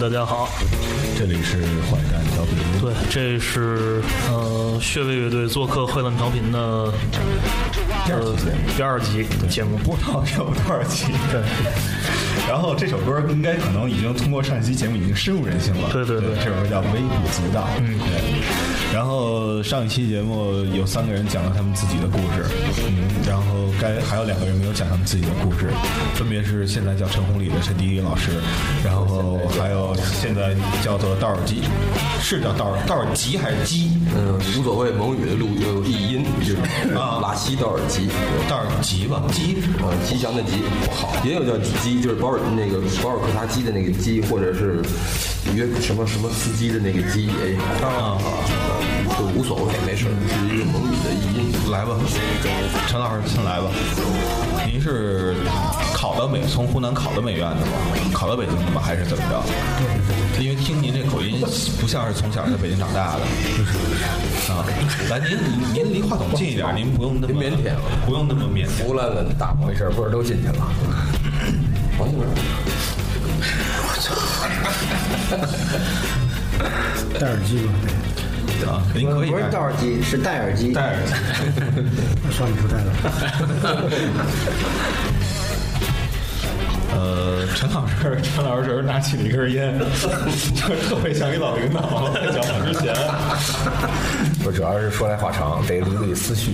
大家好，这里是坏蛋调频，对，这是呃穴位乐队做客坏蛋调频的第二期节目，第二集节目。不知道有多少集。对，然后这首歌应该可能已经通过上一期节目已经深入人心了。对对对这首歌叫《微不足道》。嗯对。然后上一期节目有三个人讲了他们自己的故事，嗯，然后该还有两个人没有讲他们自己的故事，分别是现在叫陈红礼的陈迪迪老师，然后还有现在叫做道尔基，是叫道尔道尔吉还是基？嗯，无所谓，蒙语的录有译音，就是啊。拉西道尔吉，道尔吉吧，基。啊，吉祥的吉，好，也有叫鸡，就是保尔那个保尔柯察鸡的那个鸡，或者是约什么什么司机的那个鸡也有啊，就无所谓，没事，是一个蒙语的译音。来吧，陈老师先来吧。您是考到美从湖南考到美院的吗？考到北京的吗？还是怎么着？对因为听您这口音不像是从小在北京长大的。啊，来，您您您离话筒近一点，您不用那么腼腆了不用那么腼腆。胡乱了，大回事，不是都进去了？王静文，戴耳机吧，啊，您可以不是戴耳机，是戴耳机。戴耳机。那 算了，不戴了。呃，陈老师，陈老师拿起了一根烟，就特别像一老领导在讲话之前。不，主要是说来话长，得理理思绪。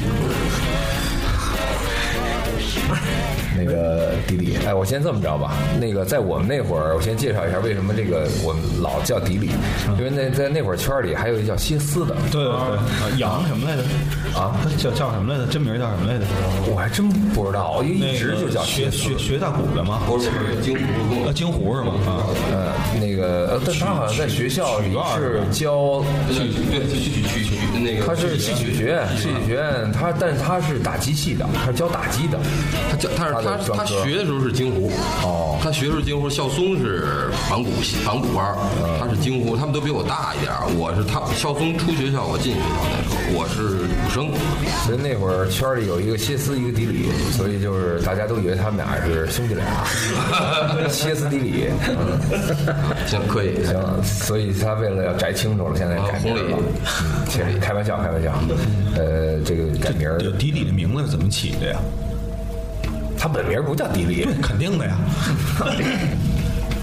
那个迪里，哎，我先这么着吧。那个在我们那会儿，我先介绍一下为什么这个我们老叫迪里，因为那在那会儿圈里还有一叫歇斯的，对对对，啊杨什么来着？啊，叫叫什么来着？真名叫什么来着？我还真不知道，因为一直就叫学学。学大鼓的吗？不是不是金湖呃，京胡是吗？啊，呃，那个，呃，但他好像在学校里是教去对去去去去那个，他是戏曲学院，戏曲学院，他但是他是打击系的，他是教打击的。他教他是他的他学的时候是京胡哦他学的时候京胡，孝松是仿古系仿古班儿他是京胡，他们都比我大一点儿我是他孝松出学校，我进学校那时候我是武生，所以那会儿圈里有一个歇斯，一个迪里，所以就是大家都以为他们俩是兄弟俩，歇斯底里。嗯行可以行，所以他为了要摘清楚了，现在改名了。嗯，其实开玩笑，开玩笑。呃，这个改名儿，这迪迪的名字是怎么起的呀？他本名不叫迪迪对，，肯定的呀。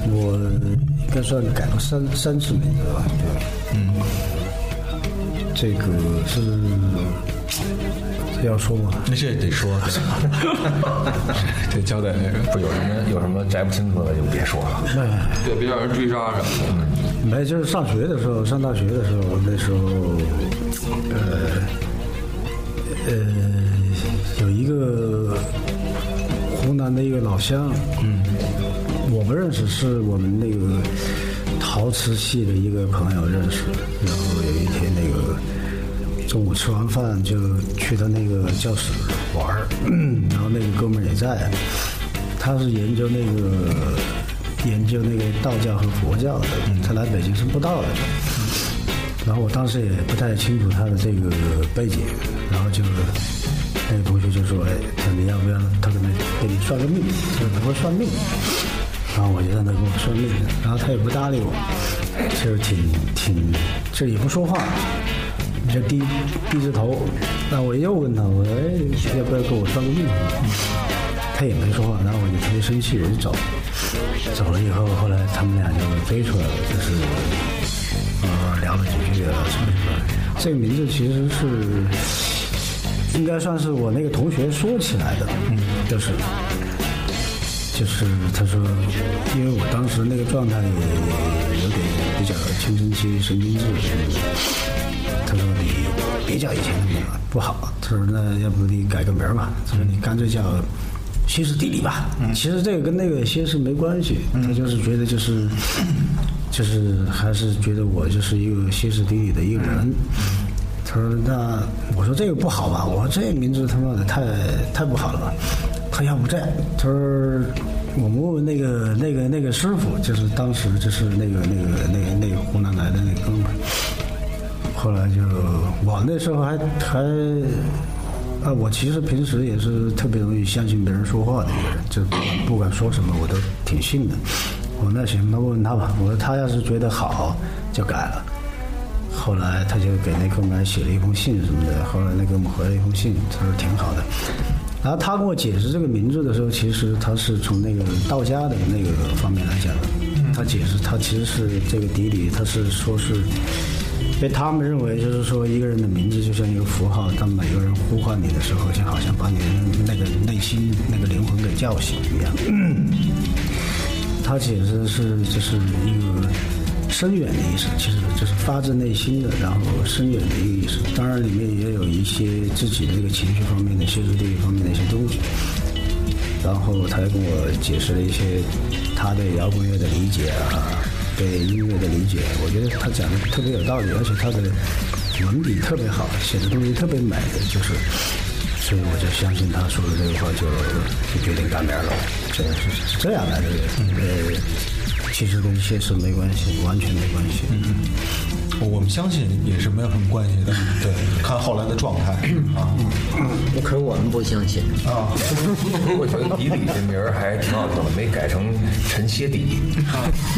我应该算改过三三次名字吧。对嗯，这个是这要说吗？那这得说，得 交代那个。不有什么有什么摘不清楚的就别说了。对，别让人追杀什么的。没，就是上学的时候，上大学的时候，那时候，呃，呃，有一个湖南的一个老乡，嗯，我不认识，是我们那个陶瓷系的一个朋友认识，然后有一天那个中午吃完饭就去他那个教室玩儿，然后那个哥们儿也在，他是研究那个研究那个道教和佛教的，他来北京是布道的。然后我当时也不太清楚他的这个背景，然后就那个同学就说：“哎，他你要不要他给你给你算个命？就是他会算命。”然后我就让他给我算命，然后他也不搭理我，就是挺挺，就是也不说话，就低低着头。那我又问他，我说：“哎，要不要给我算个命？”他也没说话，然后我就特别生气，我就走。走了以后，后来他们俩就飞出来了，就是呃聊了几句啊什么什么。这个名字其实是应该算是我那个同学说起来的，嗯，就是就是他说，因为我当时那个状态也有点比较青春期神经质，他说你别叫以前的名了，不好。他说那要不你改个名儿吧？他说你干脆叫歇斯底里吧。其实这个跟那个歇斯没关系，他就是觉得就是 就是还是觉得我就是一个歇斯底里的一个人。他说那我说这个不好吧？我说这名字他妈的太太不好了吧？他要不这样，他说我们问问那个那个那个师傅，就是当时就是那个那个那个那个湖南来的那哥们儿。后来就我那时候还还啊，我其实平时也是特别容易相信别人说话的一个人，就不管说什么我都挺信的。我说那行，那问问他吧。我说他要是觉得好就改了。后来他就给那哥们儿写了一封信什么的，后来那哥们儿回了一封信，他说挺好的。然后他跟我解释这个名字的时候，其实他是从那个道家的那个方面来讲的。他解释他其实是这个底里，他是说是，因为他们认为就是说一个人的名字就像一个符号，当每个人呼唤你的时候，就好像把你的那个内心那个灵魂给叫醒一样。他解释的是这是一个深远的意思，其实就是发自内心的，然后深远的一个意思。当然里面也有一些自己的这个情绪方面的、歇斯底里方面的一些东西。然后他还跟我解释了一些他对摇滚乐的理解啊，对音乐的理解。我觉得他讲的特别有道理，而且他的文笔特别好，写的东西特别美，就是。所以我就相信他说的这个话，就就决定干名了。这是这样来的，呃，其实跟谢氏没关系，完全没关系。嗯我们相信也是没有什么关系的。对，看后来的状态啊可是我们不相信。啊，我觉得迪里这名儿还挺好听的，没改成陈鞋底，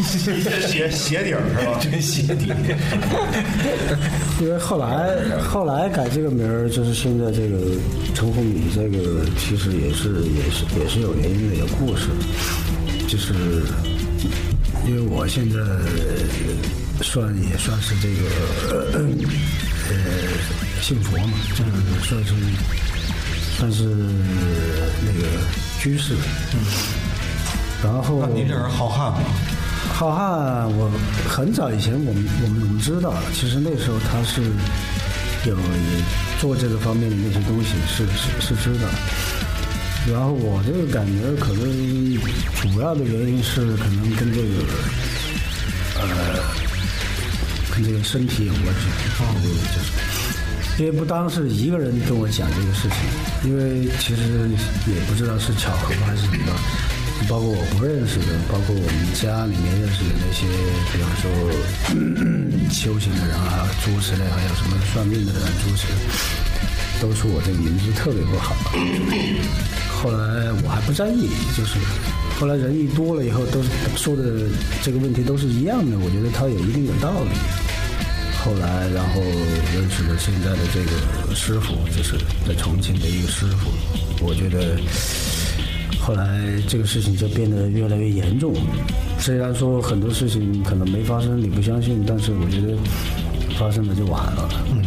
鞋鞋底儿是吧？陈鞋底。因为后来后来改这个名儿，就是现在这个陈红米，这个其实也是也是也是有原因的，有故事。就是因为我现在算也算是这个呃信佛嘛，就是算是算是那个居士。然后那您这人好汉吗？浩瀚，我很早以前我们我们我们知道，其实那时候他是有做这个方面的那些东西，是是是知道。然后我这个感觉可能主要的原因是可能跟这个呃跟这个身体有关系，就是因为不单是一个人跟我讲这个事情，因为其实也不知道是巧合还是怎么样。包括我不认识的，包括我们家里面认识的那些，比方说 修行的人啊，诸如此类，还有什么算命的人，诸如此类，都说我这个名字特别不好。后来我还不在意，就是后来人一多了以后，都说的这个问题都是一样的，我觉得他有一定的道理。后来，然后认识了现在的这个师傅，就是在重庆的一个师傅，我觉得。后来这个事情就变得越来越严重。虽然说很多事情可能没发生，你不相信，但是我觉得发生了就晚了。嗯，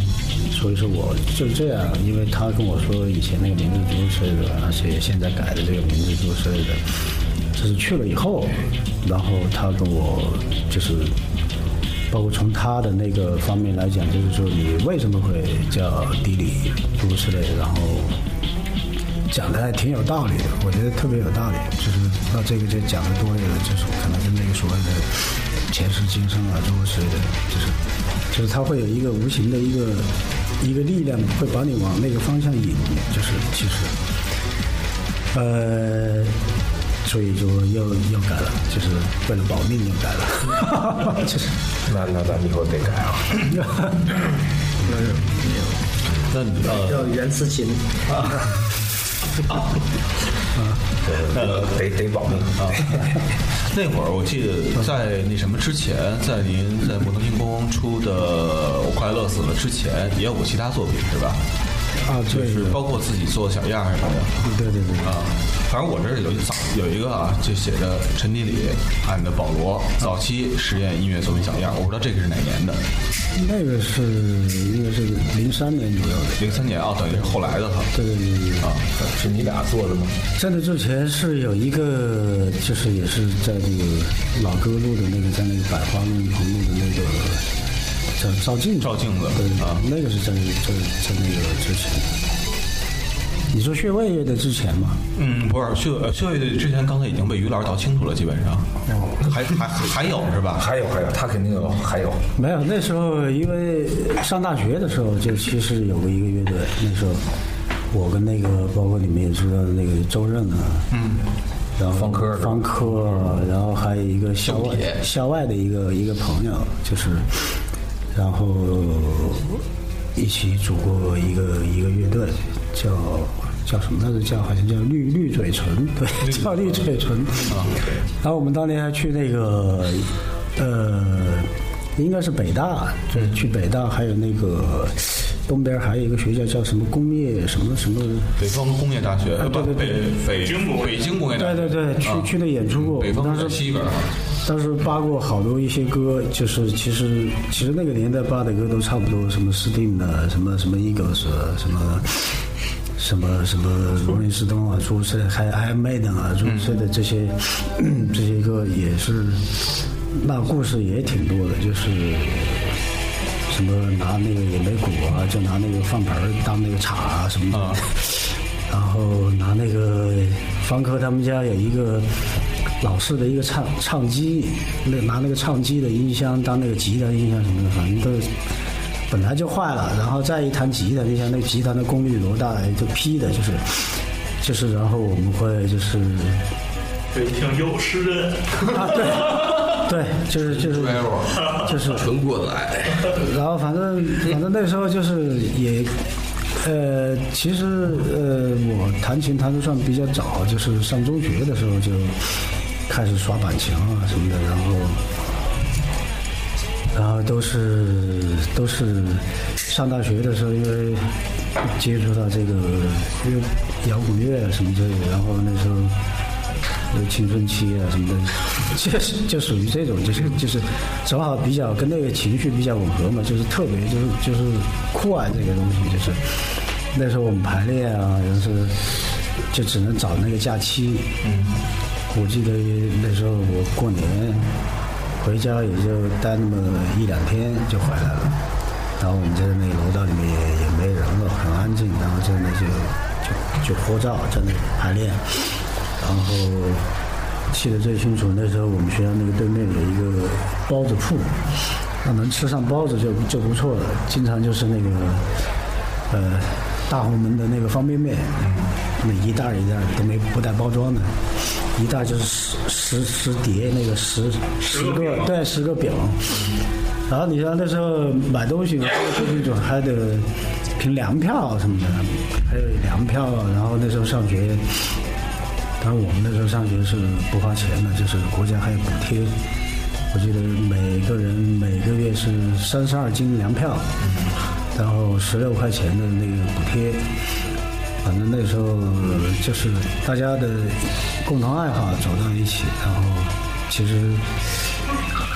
所以说我就这样，因为他跟我说以前那个名字诸如此类的，而且现在改的这个名字诸如此类的，就是去了以后，然后他跟我就是，包括从他的那个方面来讲，就是说你为什么会叫迪里诸如此类，然后。讲的还挺有道理的，我觉得特别有道理。就是那这个就讲的多了，就是可能跟那个所谓的前世今生啊，诸如此类的，就是就是他会有一个无形的一个一个力量，会把你往那个方向引。就是其实，呃，所以就要要改了，就是为了保命又改了，就是那那咱以后得改啊。那你呃，叫袁思琴。呃，得得保命啊！那会儿我记得在那什么之前，在您在摩登星空出的《我快乐死了》之前，也有过其他作品是吧？啊，就是包括自己做小样儿什么的。对对对，啊，反正我这儿有一早有一个啊，就写着陈迪里按的保罗早期实验音乐作品小样儿，我不知道这个是哪年的，那个是应该是零三年左右的。零三年啊，等于是后来的哈。对对对对对。啊，是你俩做的吗？在那之前是有一个，就是也是在那个老歌路的那个，在那个百花路旁路的那个叫照镜子，照镜子对啊那个是在在在那个之前。你说穴位乐的之前吗？嗯，不是秀呃秀乐队之前刚才已经被于老师道清楚了，基本上。哦还还还有是吧？还有还有，他肯定有，还有。没有，那时候因为上大学的时候，就其实有过一个乐队。那时候我跟那个，包括你们也知道的那个周任啊，嗯，然后方科方科，然后还有一个校外校外的一个一个朋友，就是，然后一起组过一个一个乐队，叫叫什么来着？叫好像叫绿绿嘴唇，对，叫绿嘴唇啊。然后我们当年还去那个呃，应该是北大，对，去北大，还有那个东边还有一个学校叫什么工业什么什么。北方工业大学，对对对北北北京工业大学，对对对，去啊去那演出过。北方在我们当时西边啊，当时扒过好多一些歌，就是其实其实那个年代扒的歌都差不多，什么斯汀的，什么什么 Eagles，啊什么什么什么罗林斯东啊，诸如此类，还还有 Maiden 啊，诸如此类的这些、这些歌也是，那故事也挺多的，就是。什么拿那个野莓果啊，就拿那个饭盆当那个茶啊什么的，然后拿那个方科他们家有一个老式的一个唱唱机，那拿那个唱机的音箱当那个吉他音箱什么的，反正都本来就坏了，然后再一弹吉他，就像那吉他的功率多大，就劈的，就是就是，然后我们会就是北挺有诗人，啊，对对，就是就是就是纯过来，然后反正反正那时候就是也，呃，其实呃，我弹琴弹得算比较早，就是上中学的时候就开始耍板墙啊什么的，然后然后都是都是上大学的时候，因为接触到这个乐摇滚乐啊什么之类的，然后那时候。有青春期啊什么的，就是就属于这种，就是就是正好比较跟那个情绪比较吻合嘛，就是特别就是就是酷爱这个东西，就是那时候我们排练啊，就是就只能找那个假期。嗯，我记得那时候我过年回家也就待那么一两天就回来了，然后我们在那个楼道里面也也没人了，很安静，然后在那就就就合照，在那排练。然后记得最清楚，那时候我们学校那个对面有一个包子铺，那能吃上包子就就不错了。经常就是那个呃大红门的那个方便面，那一袋一袋都没不带包装的，一袋就是十十十叠那个十十个对十个表。然后你像那时候买东西，最清楚还得凭粮票什么的，还有粮票，然后那时候上学。当然，我们那时候上学是不花钱的，就是国家还有补贴。我记得每个人每个月是三十二斤粮票，然后十六块钱的那个补贴。反正那时候就是大家的共同爱好走到一起，然后其实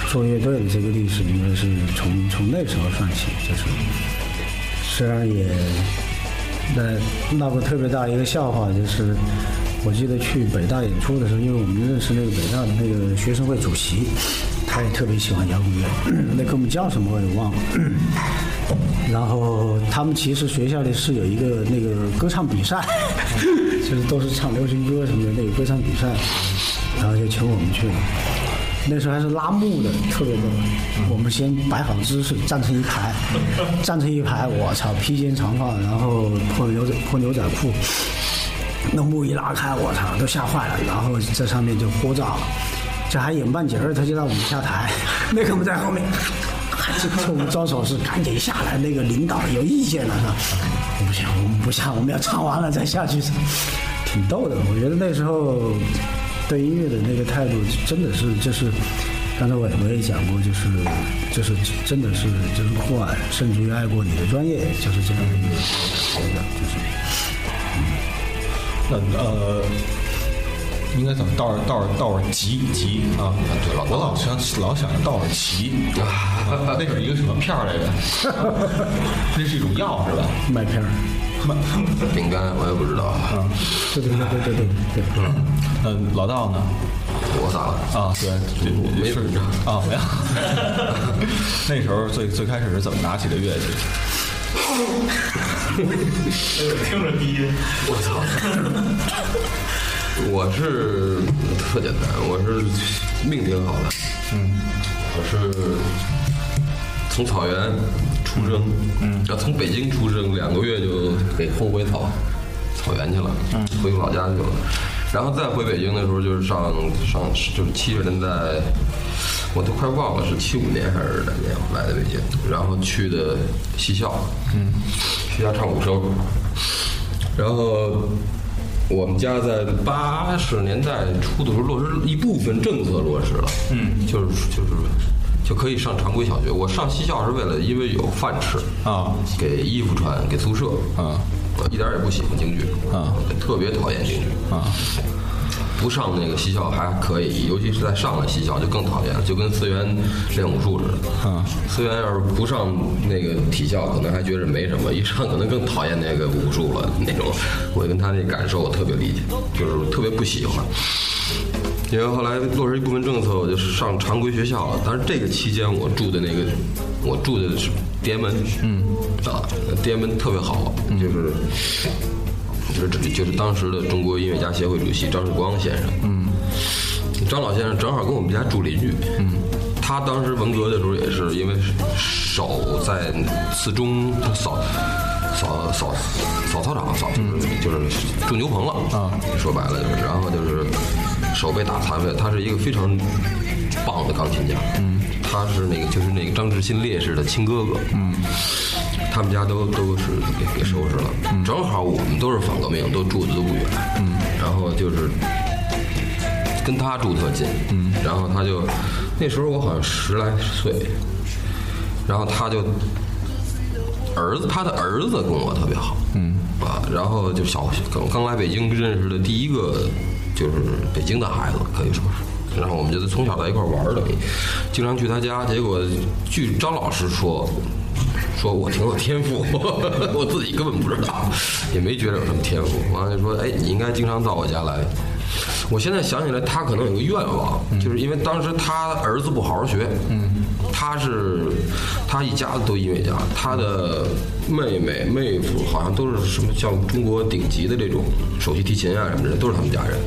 做乐队的这个历史应该是从从那时候算起，就是虽然也那闹过特别大一个笑话，就是我记得去北大演出的时候，因为我们认识那个北大的那个学生会主席，他也特别喜欢摇滚乐，那哥们叫什么我也忘了。然后他们其实学校里是有一个那个歌唱比赛，就是都是唱流行歌什么的那个歌唱比赛，然后就请我们去了。那时候还是拉幕的，特别多。我们先摆好姿势，站成一排，站成一排，我操，披肩长发，然后破牛仔破牛仔裤，那幕一拉开，我操，都吓坏了。然后在上面就合照，这还演半截儿，他就让我们下台，那个我们在后面。就冲我们招手是赶紧下来，那个领导有意见了，是吧？不行，我们不下，我们要唱完了再下去，挺逗的。我觉得那时候对音乐的那个态度，真的是就是，刚才我我也讲过，就是就是真的是就是酷爱，甚至于爱过你的专业，就是这样的一个觉得，就是呃，应该怎么道尔道尔道尔吉吉啊？对老我老想老想着道尔奇，啊那是一个什么片儿来着？那是一种药是吧？麦片儿，饼干我也不知道，对对对对对对对。嗯，老道呢？我咋了？啊，对，是没事啊，没有。那时候最最开始是怎么拿起的乐器？听着低音，我操！我是特简单，我是命挺好的。嗯，我是从草原出生，嗯，要从北京出生，两个月就给轰回草草原去了，嗯，回老家去了。然后再回北京的时候，就是上上就是七十年代我都快忘了是七五年还是哪年来的北京，然后去的西校，嗯，西校唱武生，然后我们家在八十年代初的时候落实一部分政策落实了，嗯，就是就是就可以上常规小学。我上西校是为了因为有饭吃啊，给衣服穿，给宿舍啊。我一点也不喜欢京剧啊，特别讨厌京剧啊。不上那个西校还可以，尤其是在上了西校就更讨厌了，就跟思源练武术似的。啊，思源要是不上那个体校，可能还觉着没什么；一上，可能更讨厌那个武术了。那种，我跟他那感受我特别理解，就是特别不喜欢。因为后来落实一部分政策，我就上常规学校了。但是这个期间，我住的那个，我住的是滇门，嗯，啊，滇门特别好，就是。就是就是当时的中国音乐家协会主席张世光先生，嗯，张老先生正好跟我们家住邻居，嗯，他当时文革的时候也是因为手在四中他扫扫扫扫操场，扫就是就是种牛棚了啊，说白了就是，然后就是手被打残废，他是一个非常棒的钢琴家，嗯，他是那个就是那个张志新烈士的亲哥哥，嗯。他们家都都是给给收拾了，正好我们都是反革命，都住的都不远，嗯，然后就是跟他住特近，嗯，然后他就那时候我好像十来岁，然后他就儿子他的儿子跟我特别好，嗯。啊，然后就小刚刚来北京认识的第一个就是北京的孩子可以说是，然后我们就从小在一块玩的，经常去他家，结果据张老师说。说我挺有天赋，我自己根本不知道，也没觉得有什么天赋。完了就说，哎，你应该经常到我家来。我现在想起来，他可能有个愿望，就是因为当时他儿子不好好学，嗯，他是他一家子都音乐家，他的妹妹妹夫好像都是什么像中国顶级的这种首席提琴啊什么的，都是他们家人。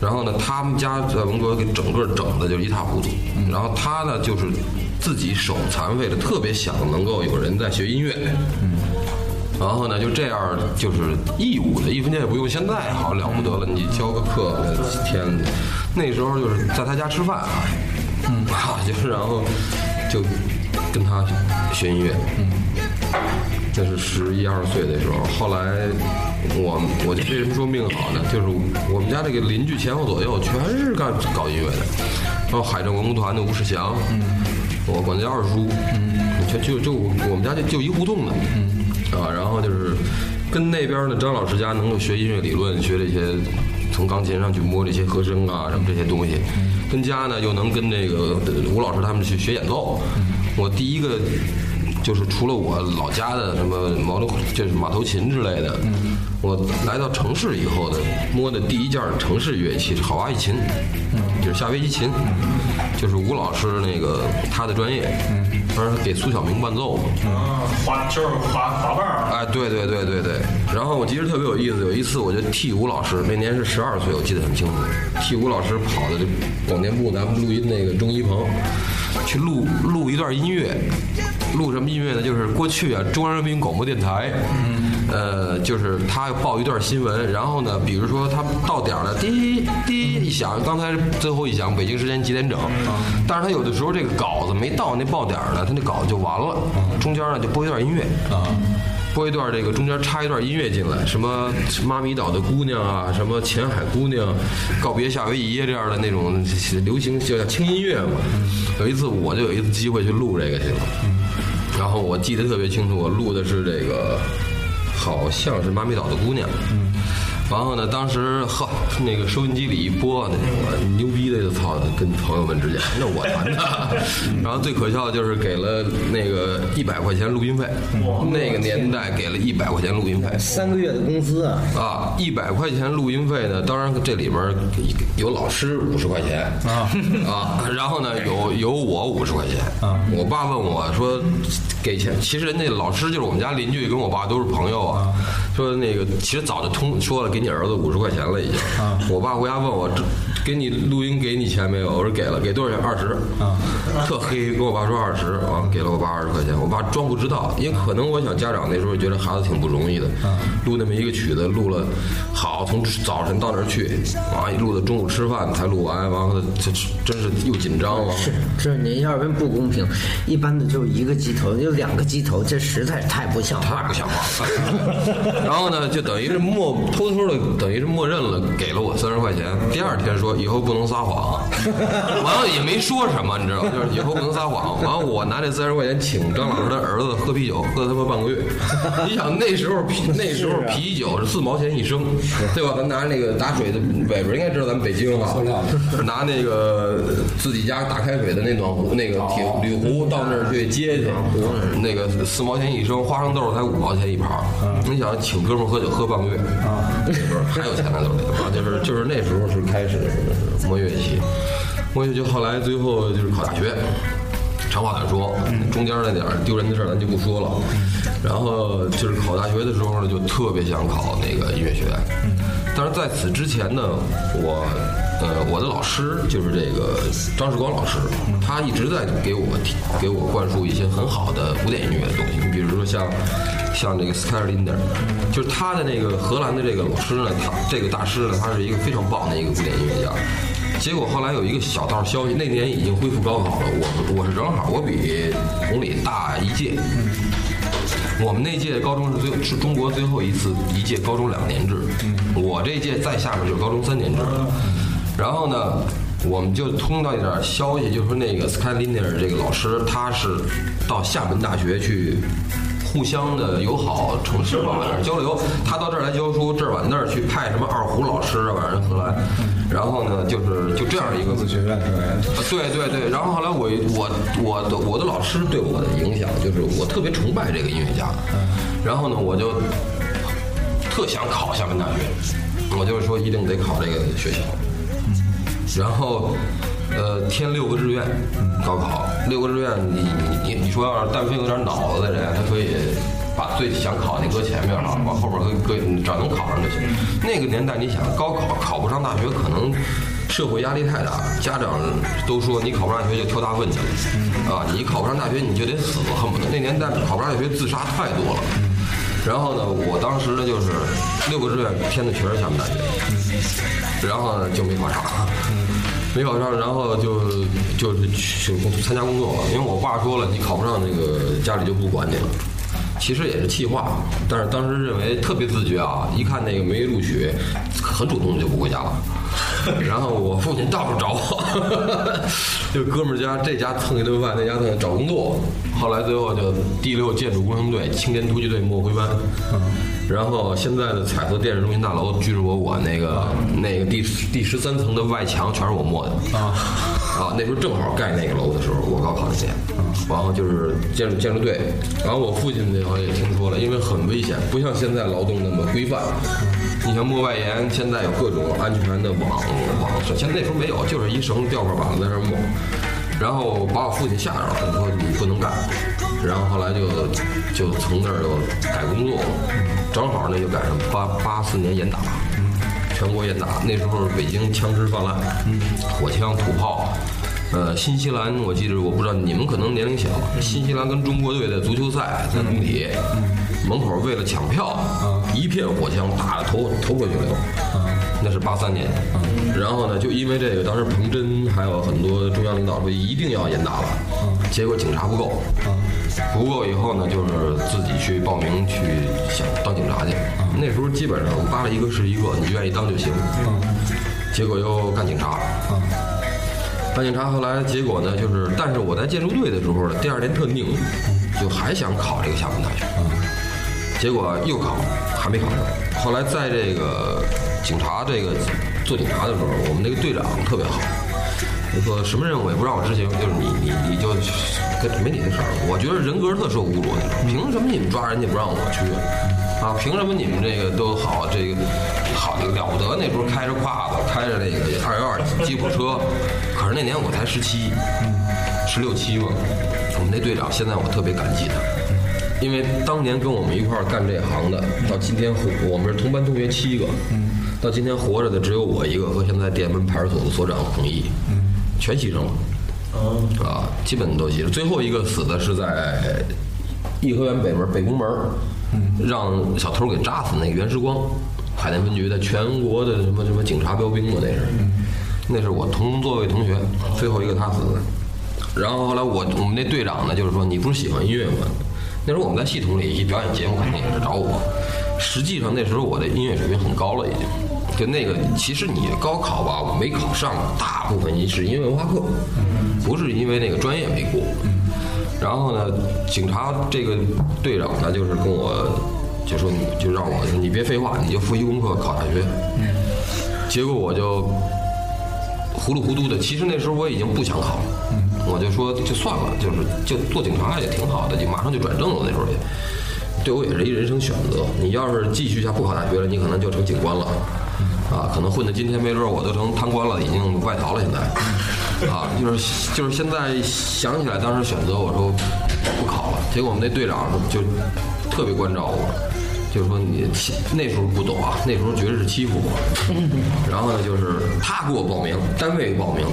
然后呢，他们家在文革给整个整的就一塌糊涂。然后他呢，就是。自己手残废了，特别想能够有人在学音乐，嗯，然后呢，就这样就是义务的，一分钱也不用。现在好了不得了，你教个课，天，那时候就是在他家吃饭啊，嗯，啊，就是然后就跟他学音乐，嗯，那是十一二岁的时候。后来我我为什么说命好呢？就是我们家这个邻居前后左右全是干搞音乐的，然后海政文工团的吴世祥，嗯。我管他叫二叔，嗯，就就就我们家就就一胡同的，嗯，啊，然后就是跟那边的张老师家能够学音乐理论，学这些从钢琴上去摸这些和声啊什么这些东西，跟家呢又能跟那个吴老师他们去学演奏，我第一个就是除了我老家的什么毛头就是马头琴之类的，我来到城市以后的摸的第一件城市乐器是好娃一琴，就是夏威夷琴。就是吴老师那个他的专业，嗯，当时给苏小明伴奏嘛，啊，滑就是滑滑瓣儿，哎，对对对对对。然后我记得特别有意思，有一次我就替吴老师，那年是十二岁，我记得很清楚，替吴老师跑的这广电部咱们录音那个钟一鹏，去录录一段音乐，录什么音乐呢？就是过去啊，中央人民广播电台，嗯。呃，就是他报一段新闻，然后呢，比如说他到点了，滴滴一响，刚才最后一响，北京时间几点整？但是他有的时候这个稿子没到那报点呢，他那稿子就完了，中间呢就播一段音乐，播一段这个中间插一段音乐进来，什么妈咪岛的姑娘啊，什么前海姑娘，告别夏威夷这样的那种流行叫轻音乐嘛。有一次我就有一次机会去录这个去了，然后我记得特别清楚，我录的是这个。好像是妈咪岛的姑娘。然后呢，当时呵，那个收音机里一播，那个牛逼的就操，跟朋友们之间，那我弹的。然后最可笑的就是给了那个一百块钱录音费，那个年代给了一百块钱录音费，三个月的工资啊！啊，一百块钱录音费呢，当然这里边有老师五十块钱啊啊，然后呢有有我五十块钱啊。我爸问我说给钱，其实人家老师就是我们家邻居，跟我爸都是朋友啊。说那个其实早就通说了，给你儿子五十块钱了已经。我爸回家问我，这给你录音给你钱没有？我说给了，给多少钱？二十。啊特黑，跟我爸说二十，完了给了我爸二十块钱。我爸装不知道，因为可能我想家长那时候觉得孩子挺不容易的，录那么一个曲子，录了好，从早晨到那儿去，完了录到中午吃饭才录完，完了这真是又紧张了。是，这您要是不公平，一般的就一个鸡头，有两个鸡头，这实在太不像话太不像话了。然后呢，就等于是默偷偷的，等于是默认了，给了我三十块钱。第二天说以后不能撒谎，完了也没说什么，你知道吗？就是以后不能撒谎。完了我拿这三十块钱请张老师的儿子喝啤酒，喝他妈半个月。你想那时候啤那时候啤酒是四毛钱一升，对吧？咱拿那个打水的伟伟应该知道咱们北京啊，拿那个自己家打开水的那暖壶，那个铁铝壶到那儿去接去，那个四毛钱一升，花生豆才五毛钱一盘儿。你想请哥们喝酒喝半个月啊，不 是还有钱呢都得啊，就是就是那时候是开始摸乐器，摸乐器后来最后就是考大学。长话短说，中间那点儿丢人的事儿咱就不说了。然后就是考大学的时候呢，就特别想考那个音乐学院。但是在此之前呢，我呃我的老师就是这个张世光老师，他一直在给我提给我灌输一些很好的古典音乐的东西。你比如说像像这个 s l i n d e r 就是他的那个荷兰的这个老师呢，他这个大师呢，他是一个非常棒的一个古典音乐家。结果后来有一个小道消息，那年已经恢复高考了。我我是正好，我比红礼大一届。我们那届高中是最是中国最后一次一届高中两年制，我这届再下面就是高中三年制了。然后呢，我们就通到一点消息，就是说那个 Sky Linear 这个老师，他是到厦门大学去互相的友好城市吧，反正交流。他到这儿来教书，这儿往那儿去派什么二胡老师啊，反正荷兰。然后呢，就是就这样一个自学院对对对，然后后来我我我的我的老师对我的影响就是我特别崇拜这个音乐家，然后呢我就特想考厦门大学，我就是说一定得考这个学校，然后呃填六个志愿，高考六个志愿，你你你你说要是但凡有点脑子的人，他可以。把最想考那搁前面了，往后边搁搁，只要能考上就行。那个年代，你想高考考不上大学，可能社会压力太大，家长都说你考不上大学就挑大粪去了，啊，你考不上大学你就得死，恨不得那年代考不上大学自杀太多了。然后呢，我当时呢就是六个志愿填的全是厦门大学，然后呢就没考上。没考上，然后就就是去参加工作了，因为我爸说了，你考不上那个家里就不管你了。其实也是气话，但是当时认为特别自觉啊，一看那个没录取，很主动就不回家了。然后我父亲到处找我，就哥们儿家这家蹭一顿饭，那家蹭找工作。后来最后就第六建筑工程队青年突击队莫辉班，然后现在的彩色电视中心大楼居住我我那个那个第第十三层的外墙全是我抹的啊啊！那时候正好盖那个楼的时候，我高考那年，然后就是建筑建筑队，然后我父亲那好像也听说了，因为很危险，不像现在劳动那么规范。你像抹外沿，现在有各种安全的网网，现在那时候没有，就是一绳吊块板子在那儿抹。然后把我父亲吓着了，说你不能干。然后后来就就从那儿就改工作了，正好那就赶上八八四年严打，全国严打，那时候北京枪支泛滥，火枪土炮。呃，新西兰我记得我不知道你们可能年龄小，新西兰跟中国队的足球赛在工体门口为了抢票，一片火枪打的头头破血流。那是八三年，然后呢，就因为这个，当时彭真还有很多中央领导说一定要严打了，结果警察不够，不够以后呢，就是自己去报名去想当警察去。那时候基本上扒了一个是一个，你愿意当就行。结果又干警察，干警察后来结果呢，就是但是我在建筑队的时候呢，第二年特拧，就还想考这个厦门大学，结果又考，还没考上。后来在这个警察这个做警察的时候，我们那个队长特别好，就说什么任务也不让我执行，就是你你你就跟没你的事儿。我觉得人格特受侮辱，凭什么你们抓人家不让我去啊？凭什么你们这个都好这个好了不得？那时候开着胯子，开着那个二幺二吉普车，可是那年我才十七，十六七嘛。我们那队长现在我特别感激他。因为当年跟我们一块儿干这行的，到今天活，我们是同班同学七个，到今天活着的只有我一个和现在店门派出所的所长孔毅，全牺牲了。啊，基本都牺牲。最后一个死的是在颐和园北门北宫门儿，让小偷给扎死那个袁世光，海淀分局的全国的什么什么警察标兵嘛，那是，那是我同座位同学，最后一个他死的。然后后来我我们那队长呢，就是说你不是喜欢音乐吗？那时候我们在系统里一表演节目肯定也是找我，实际上那时候我的音乐水平很高了已经。就那个，其实你高考吧，我没考上，大部分是因为文化课，不是因为那个专业没过。然后呢，警察这个队长呢，就是跟我就说，你就让我你别废话，你就复习功课考大学。结果我就糊里糊涂的，其实那时候我已经不想考了，我就说就算了，就是就做警察也挺好的，就马上就转正了。那时候也对我也是一人生选择。你要是继续下不考大学了，你可能就成警官了。啊，可能混到今天，没准我都成贪官了，已经外逃了。现在，啊，就是就是现在想起来当时选择，我说不考了。结果我们那队长就特别关照我，就是说你那时候不懂啊，那时候绝对是欺负我。然后呢，就是他给我报名，单位报名，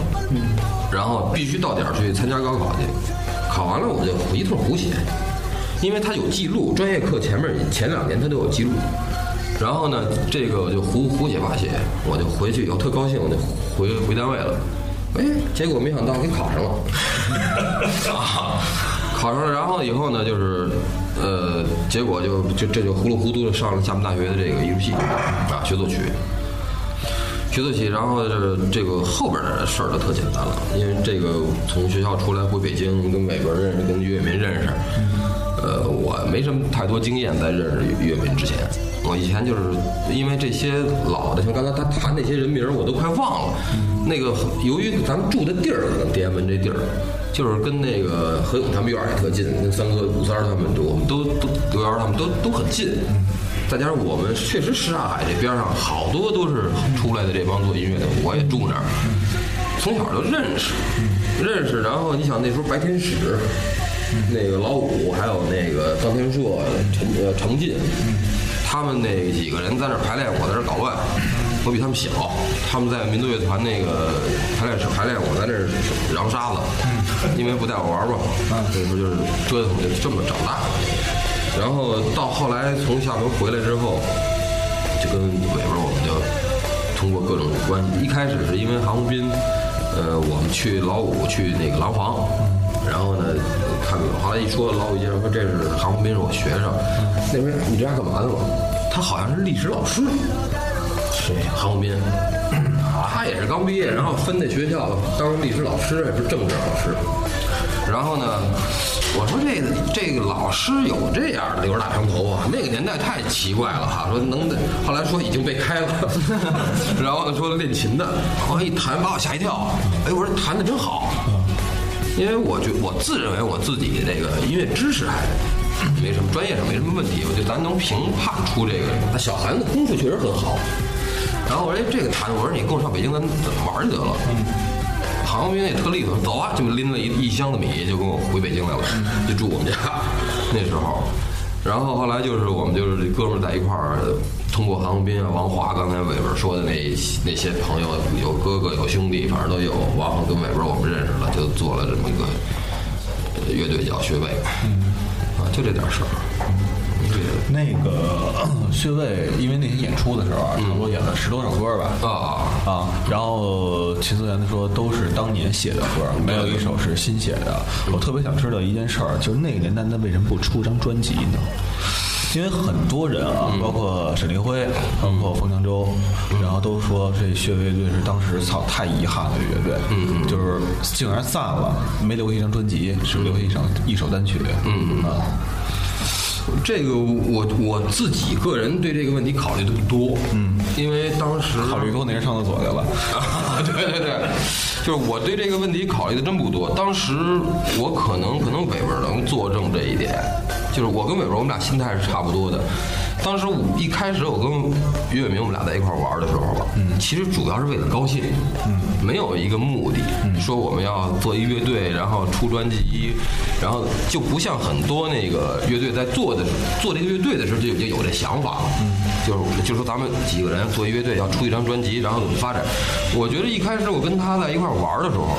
然后必须到点儿去参加高考去。考完了我就一通胡写，因为他有记录，专业课前面前两年他都有记录。然后呢，这个我就胡胡写八写，我就回去以后特高兴，我就回回单位了。哎，结果没想到给考上了，啊，考上了。然后以后呢，就是呃，结果就就这就糊里糊涂的上了厦门大学的这个艺术系啊，学作曲。学作曲，然后这这个后边的事儿就特简单了，因为这个从学校出来回北京，跟美国人认识，跟岳民认识。呃，我没什么太多经验，在认识岳民之前，我以前就是因为这些老的，像刚才他谈那些人名，我都快忘了。那个由于咱们住的地儿，可能天安门这地儿，就是跟那个何勇他们院儿也特近，跟三哥、武三他们，我们都都刘源他们都都很近。再加上我们确实什刹海这边上好多都是出来的这帮做音乐的，我也住那儿，从小就认识，认识。然后你想那时候白天使。那个老五，还有那个张天硕、陈呃程进，他们那几个人在那排练，我在那搞乱。我比他们小，他们在民族乐团那个排练室排练，我在那儿扬沙子，因为不带我玩嘛。所以说就是折腾，就这么长大的。然后到后来从厦门回来之后，就跟伟伟我们就通过各种关系，一开始是因为韩红斌，呃，我们去老五去那个廊坊。然后呢，看后来一说老五介绍说这是韩红斌是我学生，那边你这家干嘛的吗？他好像是历史老师，谁？韩红斌，他也是刚毕业，然后分那学校当历史老师，也不是政治老师。然后呢，我说这这个老师有这样的留着大长头发，那个年代太奇怪了哈。说能，后来说已经被开了。然后呢，说练琴的，我一弹把我吓一跳，哎，我说弹的真好。因为我觉我自认为我自己这个音乐知识还没什么，专业上没什么问题，我觉得咱能评判出这个。那小韩的功夫确实很好。然后我说，哎，这个弹，我说你跟我上北京，咱怎么玩去得了？红斌也特利索，走啊，就拎了一一箱子米，就跟我回北京来了，就住我们家。那时候，然后后来就是我们就是哥们在一块儿。通过韩红斌啊、王华，刚才伟文说的那那些朋友，有哥哥有兄弟，反正都有。王跟伟文我们认识了，就做了这么一个乐队叫学位，啊，就这点事儿。那个穴位，因为那天演出的时候啊，差不多演了十多首歌吧。啊啊！然后秦思源说都是当年写的歌，没有一首是新写的。我特别想知道一件事儿，就是那个年代他为什么不出张专辑呢？因为很多人啊，包括沈凌辉，包括冯江洲，然后都说这穴位乐队是当时操太遗憾的乐队，嗯就是竟然散了，没留下一张专辑，只留下一首一首单曲，嗯啊。这个我我自己个人对这个问题考虑的不多，嗯，因为当时考虑多，那人上厕所去了，对对对，就是我对这个问题考虑的真不多。当时我可能可能伟伟能作证这一点。就是我跟伟文我们俩心态是差不多的。当时我一开始我跟岳伟明我们俩在一块玩的时候吧，其实主要是为了高兴，没有一个目的，说我们要做一乐队，然后出专辑，然后就不像很多那个乐队在做的做这个乐队的时候就已经有这想法了，就是就说咱们几个人做一乐队要出一张专辑，然后怎么发展。我觉得一开始我跟他在一块玩的时候，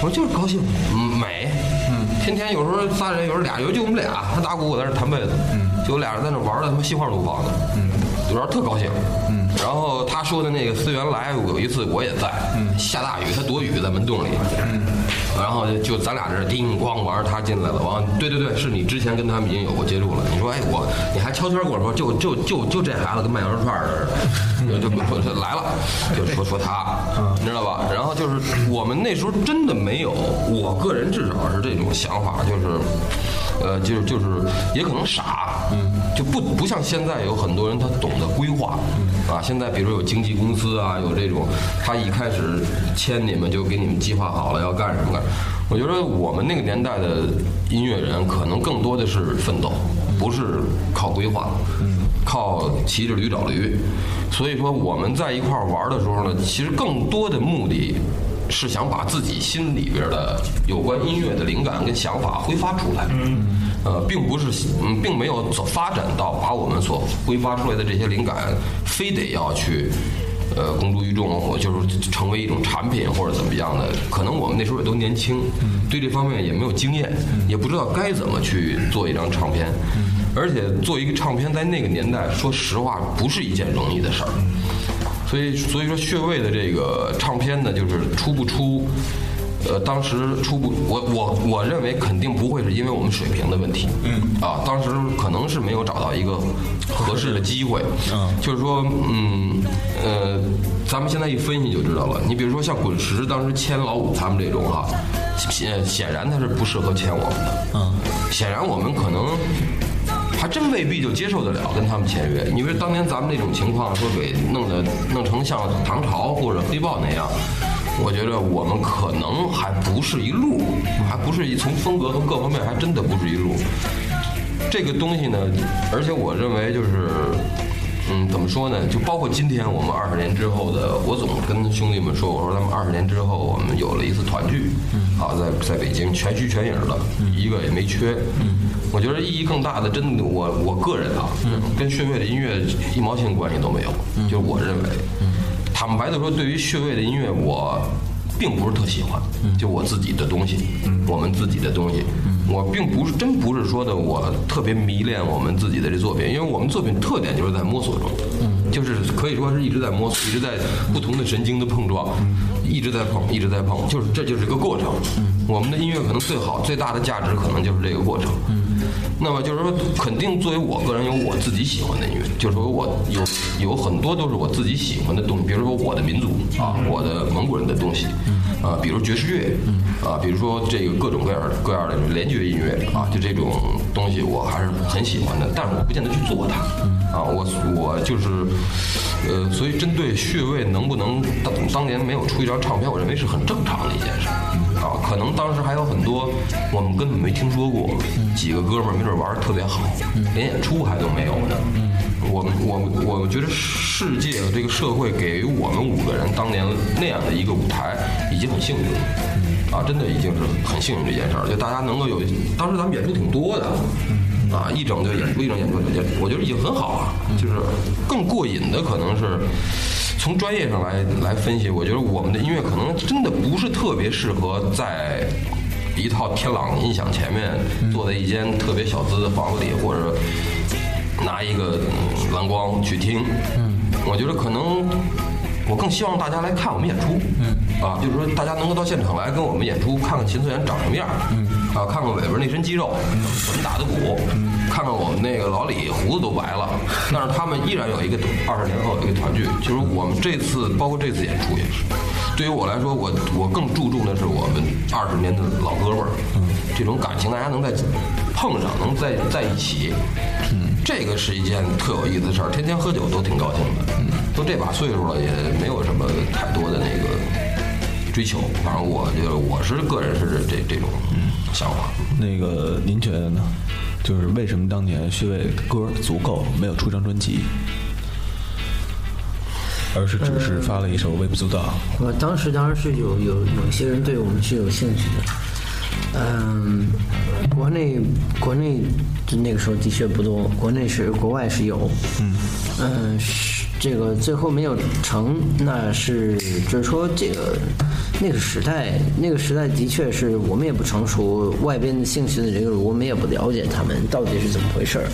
我说就是高兴，嗯，美，嗯，天天有时候仨人，有时候俩，有时候就我们俩，他打鼓我在那弹贝斯，嗯，就俩人在那玩的他妈心花怒放的，嗯，有时候特高兴，嗯，然后他说的那个思源来，有一次我也在，嗯，下大雨，他躲雨在门洞里，嗯，然后就咱俩这叮咣玩，他进来了，完，对对对，是你之前跟他们已经有过接触了，你说哎我，你还悄悄跟我说，就就就就这孩子跟卖羊肉串似的，就就就来了，就说说他，你知道吧？然后就是我们那时候真的没有，我个人至少是这种想法，就是。呃，就是就是，也可能傻，嗯，就不不像现在有很多人他懂得规划，嗯，啊，现在比如说有经纪公司啊，有这种，他一开始签你们就给你们计划好了要干什么干。我觉得我们那个年代的音乐人可能更多的是奋斗，不是靠规划，嗯，靠骑着驴找驴。所以说我们在一块儿玩的时候呢，其实更多的目的。是想把自己心里边的有关音乐的灵感跟想法挥发出来，嗯，呃，并不是，嗯，并没有走发展到把我们所挥发出来的这些灵感，非得要去，呃，公诸于众，就是成为一种产品或者怎么样的。可能我们那时候也都年轻，对这方面也没有经验，也不知道该怎么去做一张唱片，而且做一个唱片在那个年代，说实话不是一件容易的事儿。所以，所以说，穴位的这个唱片呢，就是出不出，呃，当时出不，我我我认为肯定不会是因为我们水平的问题，嗯，啊，当时可能是没有找到一个合适的机会，嗯，就是说，嗯，呃，咱们现在一分析就知道了。你比如说像滚石当时签老五他们这种哈，显显然他是不适合签我们的，嗯，显然我们可能。还真未必就接受得了跟他们签约。你说当年咱们那种情况，说给弄得弄成像唐朝或者黑豹那样，我觉得我们可能还不是一路，还不是一从风格和各方面还真的不是一路。这个东西呢，而且我认为就是。嗯，怎么说呢？就包括今天我们二十年之后的，我总跟兄弟们说，我说咱们二十年之后，我们有了一次团聚，嗯啊，在在北京全虚全影的，一个也没缺。嗯，我觉得意义更大的，真的，我我个人啊，跟穴位的音乐一毛钱关系都没有。就是我认为，坦白的说，对于穴位的音乐，我并不是特喜欢。就我自己的东西，我们自己的东西。我并不是真不是说的，我特别迷恋我们自己的这作品，因为我们作品特点就是在摸索中，就是 可以说是一直在摸索，一直在不同的神经的碰撞，一直在碰，一直在碰，就是这就是一个过程。我们的音乐可能最好最大的价值可能就是这个过程。那么就是说，肯定作为我个人有我自己喜欢的音乐，就是说我有有很多都是我自己喜欢的东西，比如说我的民族啊，我的蒙古人的东西。啊，比如爵士乐，啊，比如说这个各种各样各样的联觉音乐啊，就这种东西我还是很喜欢的，但是我不见得去做它。啊，我我就是，呃，所以针对穴位能不能当当年没有出一张唱片，我认为是很正常的一件事。啊，可能当时还有很多我们根本没听说过，几个哥们儿没准玩的特别好，连演出还都没有呢。我们我我觉得世界这个社会给予我们五个人当年那样的一个舞台，已经很幸运了，啊，真的已经是很幸运这件事儿。就大家能够有，当时咱们演出挺多的，啊，一整就演出，一整演出，也我觉得已经很好了。就是更过瘾的，可能是从专业上来来分析，我觉得我们的音乐可能真的不是特别适合在一套天朗音响前面，坐在一间特别小资的房子里，或者。拿一个蓝光去听，嗯，我觉得可能我更希望大家来看我们演出，嗯，啊，就是说大家能够到现场来跟我们演出，看看秦思源长什么样，嗯，啊，看看尾巴那身肌肉，怎么打的鼓，嗯，看看我们那个老李胡子都白了，但是他们依然有一个二十年后有一个团聚，就是我们这次包括这次演出也是，对于我来说，我我更注重的是我们二十年的老哥们儿，嗯，这种感情大家能在碰上，能在在一起，嗯。这个是一件特有意思的事儿，天天喝酒都挺高兴的。嗯，都这把岁数了，也没有什么太多的那个追求。反正我觉得我是个人是这这种想法。那个您觉得呢？就是为什么当年薛岳歌足够，没有出张专辑，而是只是发了一首《微不足道》。我当时当然是有有有些人对我们是有兴趣的，嗯，国内国内就那个时候的确不多，国内是国外是有，嗯，嗯，是这个最后没有成，那是就是说这个那个时代，那个时代的确是我们也不成熟，外边的兴趣的人我们也不了解他们到底是怎么回事儿，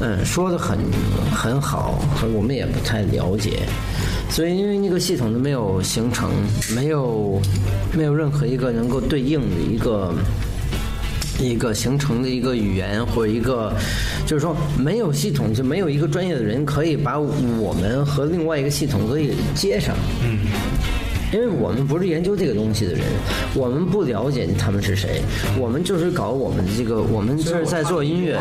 嗯，说的很很好，我们也不太了解。所以，因为那个系统都没有形成，没有没有任何一个能够对应的一个一个形成的一个语言或者一个，就是说没有系统就没有一个专业的人可以把我们和另外一个系统可以接上。嗯。因为我们不是研究这个东西的人，我们不了解他们是谁，我们就是搞我们这个，我们这是在做音乐。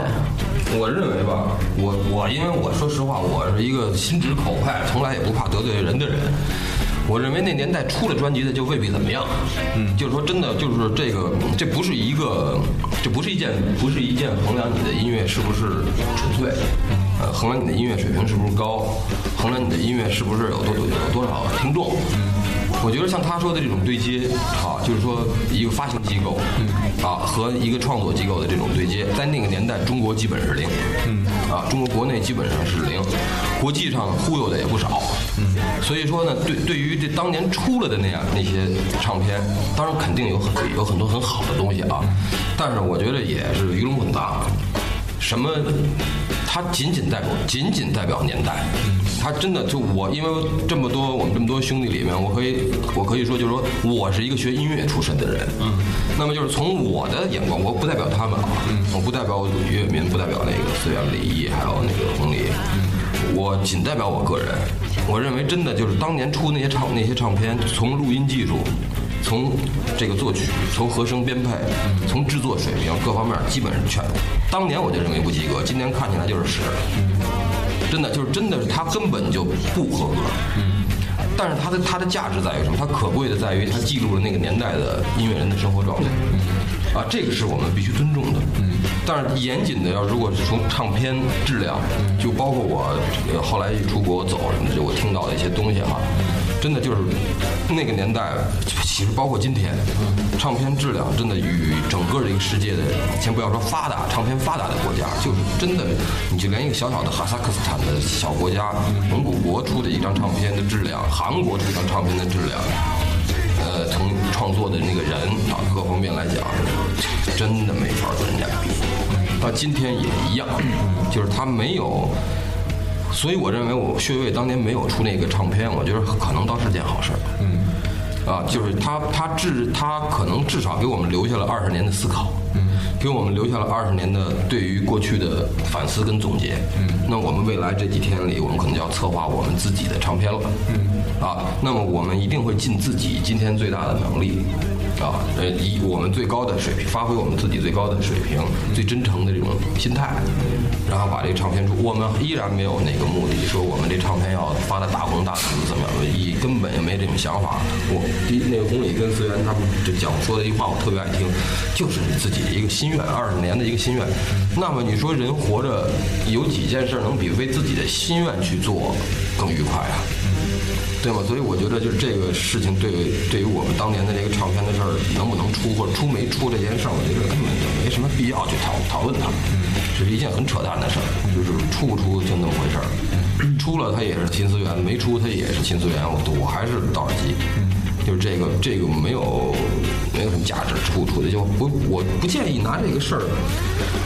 我认为吧，我我因为我说实话，我是一个心直口快，从来也不怕得罪人的人。我认为那年代出了专辑的就未必怎么样，嗯，就是说真的，就是这个，这不是一个，这不是一件，不是一件衡量你的音乐是不是纯粹，呃，衡量你的音乐水平是不是高，衡量你的音乐是不是有多有多少听众，嗯。我觉得像他说的这种对接，啊，就是说一个发行机构，啊和一个创作机构的这种对接，在那个年代，中国基本是零，嗯，啊，中国国内基本上是零，国际上忽悠的也不少，嗯，所以说呢，对对于这当年出了的那样那些唱片，当然肯定有很有很多很好的东西啊，但是我觉得也是鱼龙混杂，什么，它仅仅代表仅仅代表年代。它真的就我，因为这么多我们这么多兄弟里面，我可以我可以说，就是说我是一个学音乐出身的人。嗯。那么就是从我的眼光，我不代表他们啊。嗯。我不代表岳民，不代表那个思源、李毅，还有那个红礼。嗯。我仅代表我个人。我认为真的就是当年出那些唱那些唱片，从录音技术，从这个作曲，从和声编配，从制作水平各方面，基本上全。当年我就认为不及格，今年看起来就是屎。嗯。真的就是真的是他根本就不合格，嗯，但是它的它的价值在于什么？它可贵的在于它记录了那个年代的音乐人的生活状态，嗯，啊，这个是我们必须尊重的，嗯，但是严谨的要如果是从唱片质量，就包括我后来一出国走什么的，就我听到的一些东西哈。真的就是那个年代，其实包括今天，唱片质量真的与整个这个世界的，先不要说发达唱片发达的国家，就是真的，你就连一个小小的哈萨克斯坦的小国家，蒙古国出的一张唱片的质量，韩国出一张唱片的质量，呃，从创作的那个人啊各方面来讲，真的没法跟人家比。到今天也一样，就是他没有。所以我认为，我薛岳当年没有出那个唱片，我觉得可能倒是件好事儿。嗯，啊，就是他他至他可能至少给我们留下了二十年的思考，嗯，给我们留下了二十年的对于过去的反思跟总结。嗯，那我们未来这几天里，我们可能就要策划我们自己的唱片了。嗯，啊，那么我们一定会尽自己今天最大的能力。啊，呃，以我们最高的水平，发挥我们自己最高的水平，最真诚的这种心态，然后把这个唱片出。我们依然没有那个目的，说我们这唱片要发的大红大紫怎么样？以根本也没这种想法。我第那个公里跟思源他们这讲说的一句话，我特别爱听，就是你自己的一个心愿，二十年的一个心愿。那么你说人活着有几件事能比为自己的心愿去做更愉快啊？对吗？所以我觉得就是这个事情对对于我们当年的这个唱片的事儿能不能出或者出没出这件事儿，我觉得根本就没什么必要去讨讨论它。嗯，这是一件很扯淡的事儿，就是出不出就那么回事儿。出了它也是新资源，没出它也是新资源，我我还是道尔基。嗯，就是这个这个没有没有什么价值，处处的就不我不建议拿这个事儿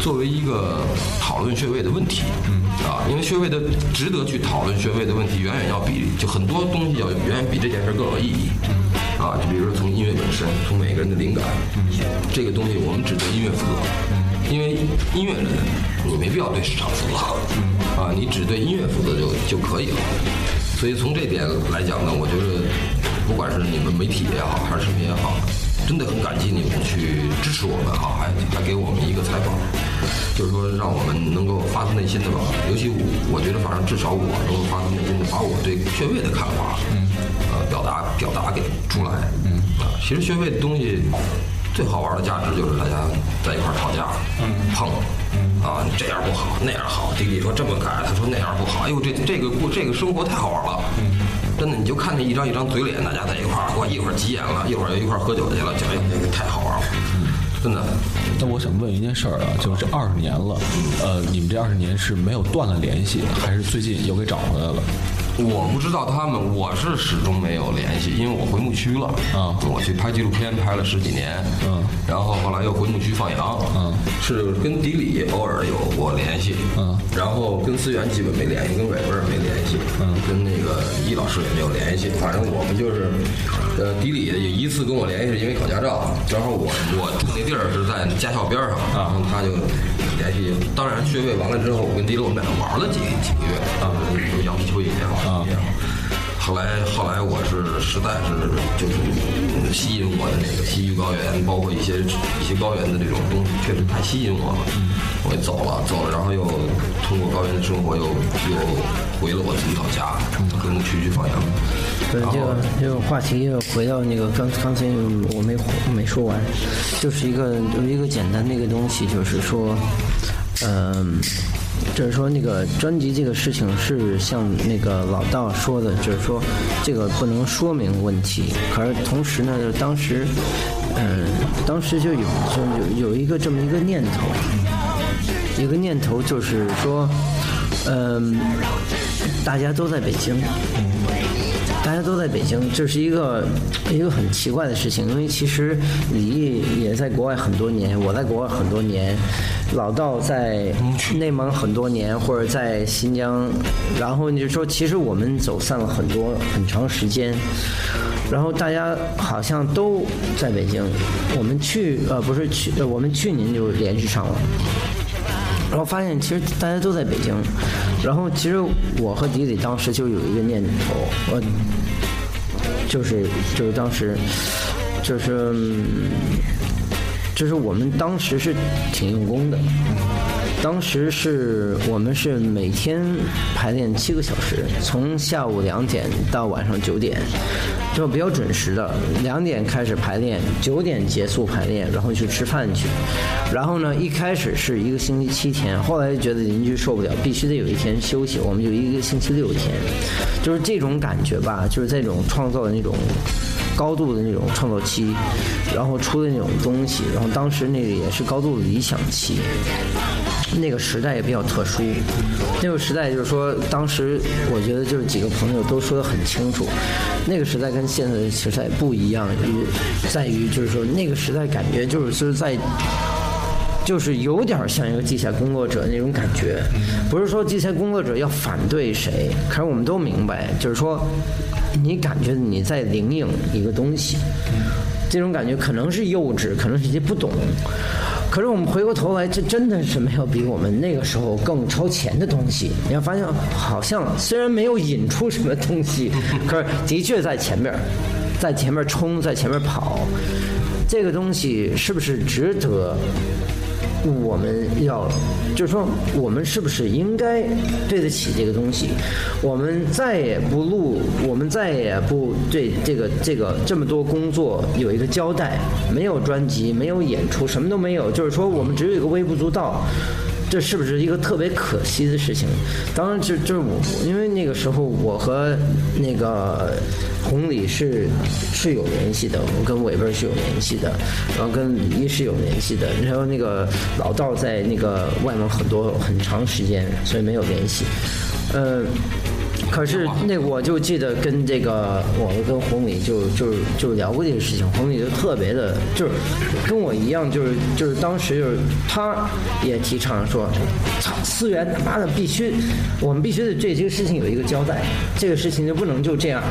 作为一个讨论穴位的问题。嗯。啊，因为穴位的值得去讨论穴位的问题，远远要比就很多东西要远远比这件事更有意义。啊，就比如说从音乐本身，从每个人的灵感，这个东西我们只对音乐负责。因为音乐人你没必要对市场负责。啊，你只对音乐负责就就可以了。所以从这点来讲呢，我觉得不管是你们媒体也好，还是什么也好。真的很感激你们去支持我们哈，还还给我们一个采访，就是说让我们能够发自内心的吧，尤其我我觉得反正至少我能够发自内心的把我对穴位的看法，嗯，呃，表达表达给出来，嗯，啊，其实穴位的东西最最好玩的价值就是大家在一块儿吵架，嗯碰，啊，这样不好，那样好。弟弟说这么改，他说那样不好。哎呦，这这个过这个生活太好玩了，真的，你就看那一张一张嘴脸，大家在一块儿，哇，一会儿急眼了，一会儿又一块儿喝酒去了，哎，这个太好玩了，真的。那我想问一件事儿啊，就是这二十年了，呃，你们这二十年是没有断了联系，还是最近又给找回来了？我不知道他们，我是始终没有联系，因为我回牧区了。啊我去拍纪录片拍了十几年。嗯，然后后来又回牧区放羊。嗯，是跟迪里偶尔有过联系。嗯，然后跟思源基本没联系，跟伟文也没联系。嗯，跟那个易老师也没有联系。反正我们就是，呃，迪里也一次跟我联系是因为考驾照，然后我我住那地儿是在驾校边上，然后他就联系。当然学费完了之后，我跟迪乐我们俩玩了几几个月啊，就养球也好。啊也好。后来后来我是实在是就是嗯吸引我的那个西域高原，包括一些一些高原的这种东西，确实太吸引我了。我就走了走了，然后又通过高原的生活又又回了我自己老家，跟牧区去放羊。对，然后这个这个话题又回到那个刚刚才我没没说完，就是一个有一个简单的一个东西，就是说，嗯、就是说那个专辑这个事情是像那个老道说的，就是说这个不能说明问题，可是同时呢，就当时，嗯、当时就有就有有一个这么一个念头，一个念头就是说，嗯、大家都在北京。大家都在北京，这是一个一个很奇怪的事情，因为其实李毅也在国外很多年，我在国外很多年，老道在内蒙很多年，或者在新疆，然后你就说，其实我们走散了很多很长时间，然后大家好像都在北京，我们去呃不是去，我们去年就联系上了。然后发现其实大家都在北京，然后其实我和迪迪当时就有一个念头，我就是就是当时就是嗯就是我们当时是挺用功的，当时是我们是每天排练七个小时，从下午两点到晚上九点，就比较准时的，两点开始排练，九点结束排练，然后去吃饭去。然后呢，一开始是一个星期七天，后来觉得邻居受不了，必须得有一天休息，我们就一个星期六天，就是这种感觉吧，就是这种创造的那种高度的那种创作期，然后出的那种东西，然后当时那个也是高度的理想期。那个时代也比较特殊，那个时代就是说，当时我觉得就是几个朋友都说得很清楚，那个时代跟现在的时代不一样，于在于就是说那个时代感觉就是就是在。就是有点像一个地下工作者那种感觉，不是说地下工作者要反对谁，可是我们都明白，就是说，你感觉你在领养一个东西，这种感觉可能是幼稚，可能是一些不懂，可是我们回过头来，这真的是没有比我们那个时候更超前的东西。你要发现，好像虽然没有引出什么东西，可是的确在前面，在前面冲，在前面跑，这个东西是不是值得？我们要，就是说，我们是不是应该对得起这个东西？我们再也不录，我们再也不对这个这个这么多工作有一个交代，没有专辑，没有演出，什么都没有，就是说，我们只有一个微不足道。这是不是一个特别可惜的事情？当然就，就是我，因为那个时候我和那个红礼是是有联系的，我跟伟文是有联系的，然后跟李毅是有联系的，然后那个老道在那个外面很多很长时间，所以没有联系。嗯，可是那我就记得跟这个我跟红米就就就聊过这个事情，红米就特别的，就是跟我一样，就是就是当时就是他也提倡说，操思源他妈的必须，我们必须得对这个事情有一个交代，这个事情就不能就这样。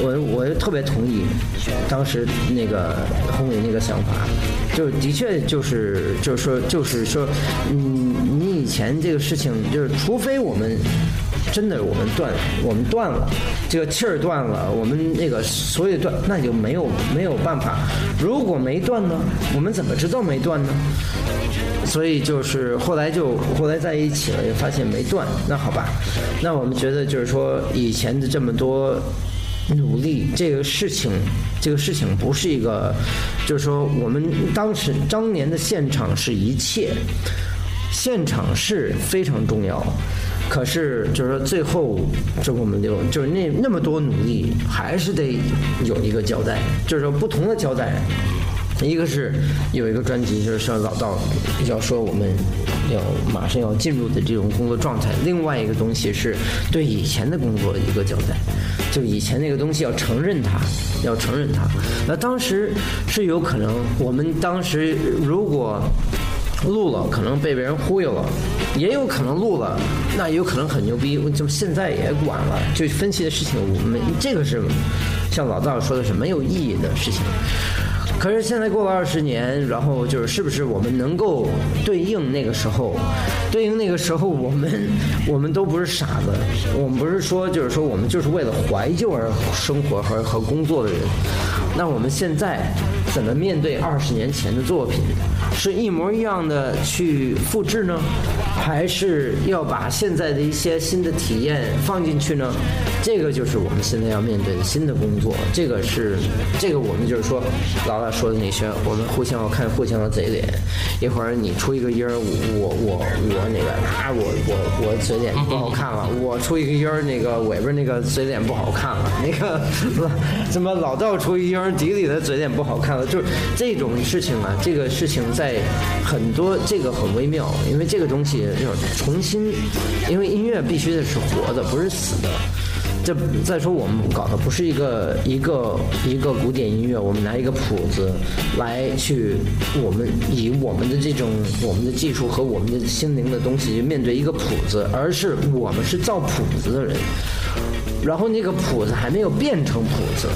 我我就特别同意当时那个红米那个想法，就的确就是就是说就是说，嗯，你以前这个事情就是，除非我们。真的，我们断，我们断了，这个气儿断了，我们那个所以断，那就没有没有办法。如果没断呢，我们怎么知道没断呢？所以就是后来就后来在一起了，也发现没断。那好吧，那我们觉得就是说以前的这么多努力这个事情，这个事情不是一个，就是说我们当时当年的现场是一切，现场是非常重要。可是，就是说，最后，这我们就就是那那么多努力，还是得有一个交代，就是说不同的交代。一个是有一个专辑，就是像老道要说我们要马上要进入的这种工作状态；另外一个东西是对以前的工作一个交代，就以前那个东西要承认它，要承认它。那当时是有可能，我们当时如果录了，可能被别人忽悠了，也有可能录了，那也有可能很牛逼。就现在也晚了，就分析的事情，我们这个是像老道说的是没有意义的事情。可是现在过了二十年，然后就是是不是我们能够对应那个时候，对应那个时候，我们我们都不是傻子，我们不是说就是说我们就是为了怀旧而生活和和工作的人。那我们现在怎么面对二十年前的作品？是一模一样的去复制呢，还是要把现在的一些新的体验放进去呢？这个就是我们现在要面对的新的工作。这个是这个我们就是说，老大说的那些，我们互相要看互相的嘴脸。一会儿你出一个音儿，我我我那个啊，我我我嘴脸不好看了；我出一个音儿，那个尾巴那个嘴脸不好看了。那个 怎么老道出一音儿，底里的嘴脸不好看了？就是这种事情啊，这个事情在很多这个很微妙，因为这个东西就是重新，因为音乐必须得是活的，不是死的。这再说我们搞的不是一个一个一个古典音乐，我们拿一个谱子来去，我们以我们的这种我们的技术和我们的心灵的东西去面对一个谱子，而是我们是造谱子的人，然后那个谱子还没有变成谱子。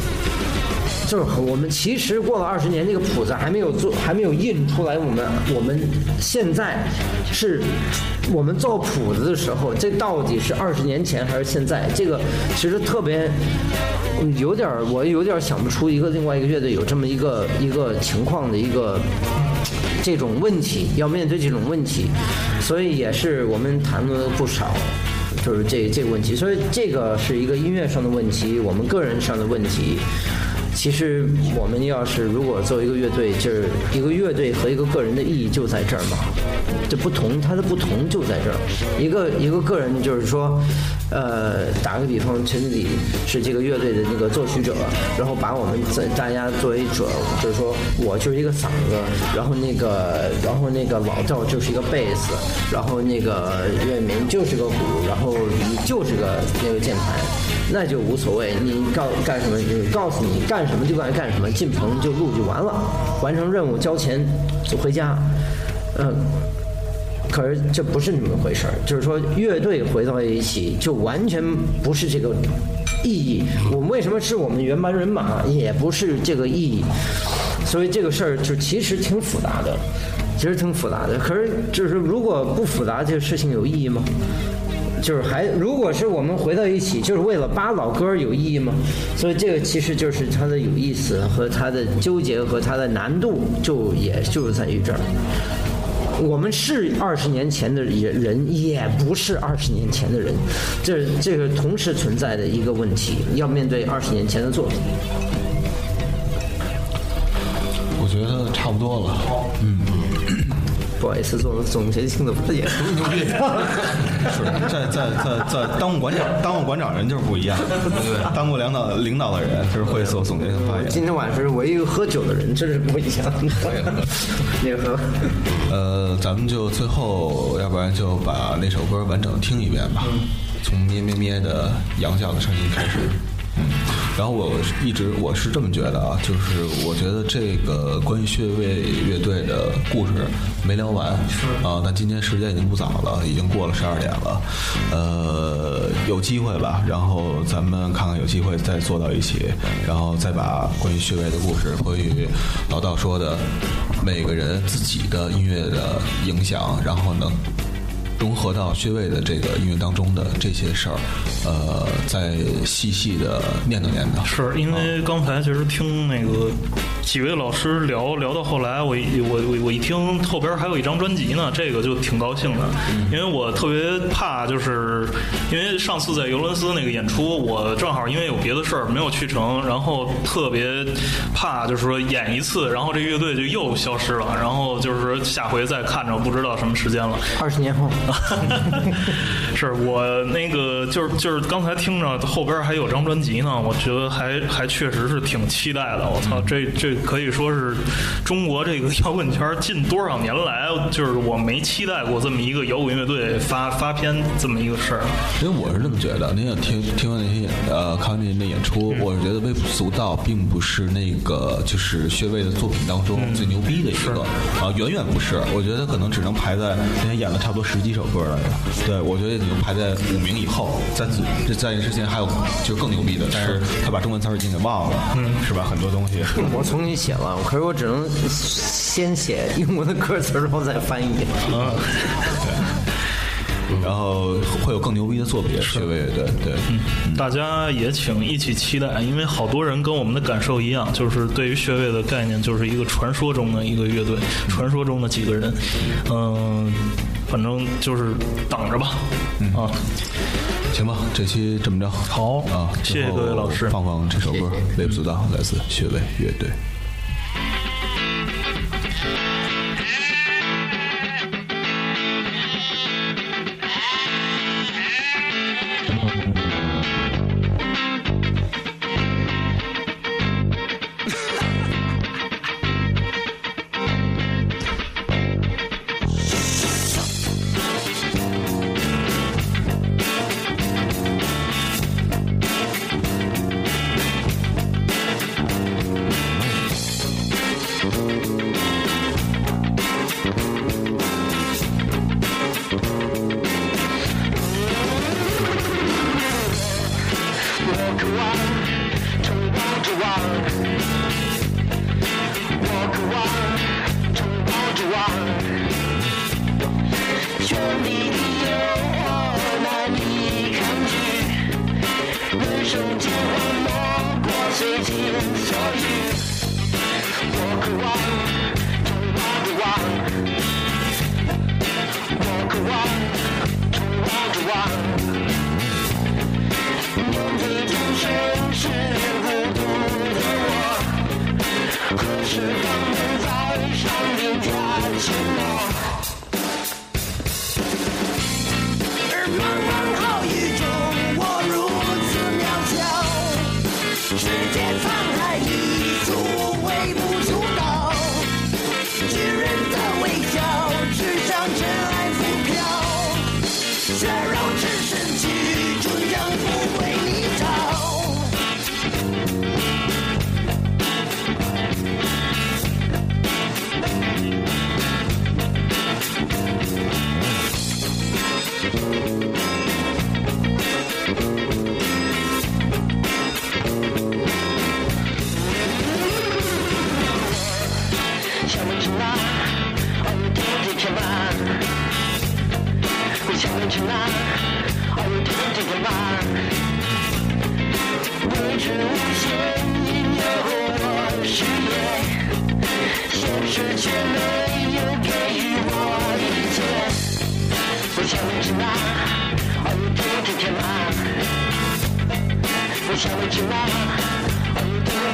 就是我们其实过了二十年，那个谱子还没有做，还没有印出来。我们我们现在是，我们做谱子的时候，这到底是二十年前还是现在？这个其实特别有点儿，我有点想不出一个另外一个乐队有这么一个一个情况的一个这种问题，要面对这种问题，所以也是我们谈论了不少。就是这这个问题，所以这个是一个音乐上的问题，我们个人上的问题。其实我们要是如果作为一个乐队，就是一个乐队和一个个人的意义就在这儿嘛，这不同，它的不同就在这儿。一个一个个人就是说，呃，打个比方，陈经理是这个乐队的那个作曲者，然后把我们在大家作为者，就是说我就是一个嗓子，然后那个然后那个老赵就是一个贝斯，然后那个岳明就是个鼓，然后你就是个那个键盘。那就无所谓，你告干什么？你告诉你干什么就该干什么，进棚就录就完了，完成任务交钱就回家。嗯，可是这不是那么回事儿，就是说乐队回到一起就完全不是这个意义。我们为什么是我们原班人马，也不是这个意义。所以这个事儿就其实挺复杂的，其实挺复杂的。可是就是如果不复杂，这个事情有意义吗？就是还，如果是我们回到一起，就是为了扒老歌有意义吗？所以这个其实就是它的有意思和它的纠结和它的难度，就也就是在于这儿。我们是二十年前的人，也不是二十年前的人，这这个同时存在的一个问题，要面对二十年前的作品。我觉得差不多了。嗯。不好意思，做总结性的发言，不是牛逼。是在在在在当过馆长，当过馆长人就是不一样，对，当过领导领导的人就是会做总结性发言。今天晚上是唯一喝酒的人，真是不一样。你喝。呃，咱们就最后，要不然就把那首歌完整听一遍吧，从咩咩咩的羊叫的声音开始。嗯，然后我一直我是这么觉得啊，就是我觉得这个关于穴位乐队的故事没聊完啊，但今天时间已经不早了，已经过了十二点了，呃，有机会吧，然后咱们看看有机会再坐到一起，然后再把关于穴位的故事，关于老道说的每个人自己的音乐的影响，然后呢。融合到薛卫的这个音乐当中的这些事儿，呃，再细细的念叨念叨。是因为刚才其实听那个几位老师聊聊到后来，我我我我一听后边还有一张专辑呢，这个就挺高兴的，因为我特别怕，就是因为上次在尤伦斯那个演出，我正好因为有别的事儿没有去成，然后特别怕就是说演一次，然后这乐队就又消失了，然后就是说下回再看着不知道什么时间了。二十年后，是我那个就是就是刚才听着后边还有张专辑呢，我觉得还还确实是挺期待的。我操，这这可以说是中国这个摇滚圈近多少年来，就是我没期待过这么一个摇滚乐队发发片这么一个事儿。因为我是这么觉得，您也听听完那些演呃看完那些的演出，我是觉得《微不足道》并不是那个就是薛卫的作品当中最牛逼的一个啊，远远不是。我觉得可能只能排在那天演了差不多十几首歌来着。对，我觉得已经排在五名以后。在此在这之前还有就更牛逼的，但是他把中文词儿已经给忘了，嗯，是吧？很多东西。我重新写了，可是我只能先写英文的歌词，然后再翻译。嗯，对。然后会有更牛逼的作品，是对对对。嗯大家也请一起期待，因为好多人跟我们的感受一样，就是对于学位的概念就是一个传说中的一个乐队，传说中的几个人。嗯，反正就是等着吧。啊，行吧，这期这么着。好啊，谢谢各位老师。放放这首歌《微不足道》，来自穴位乐队。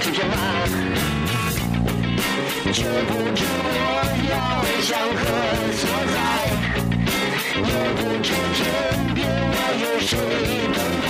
出现吧，却不知我要向何所在，也不知天边还有谁等待。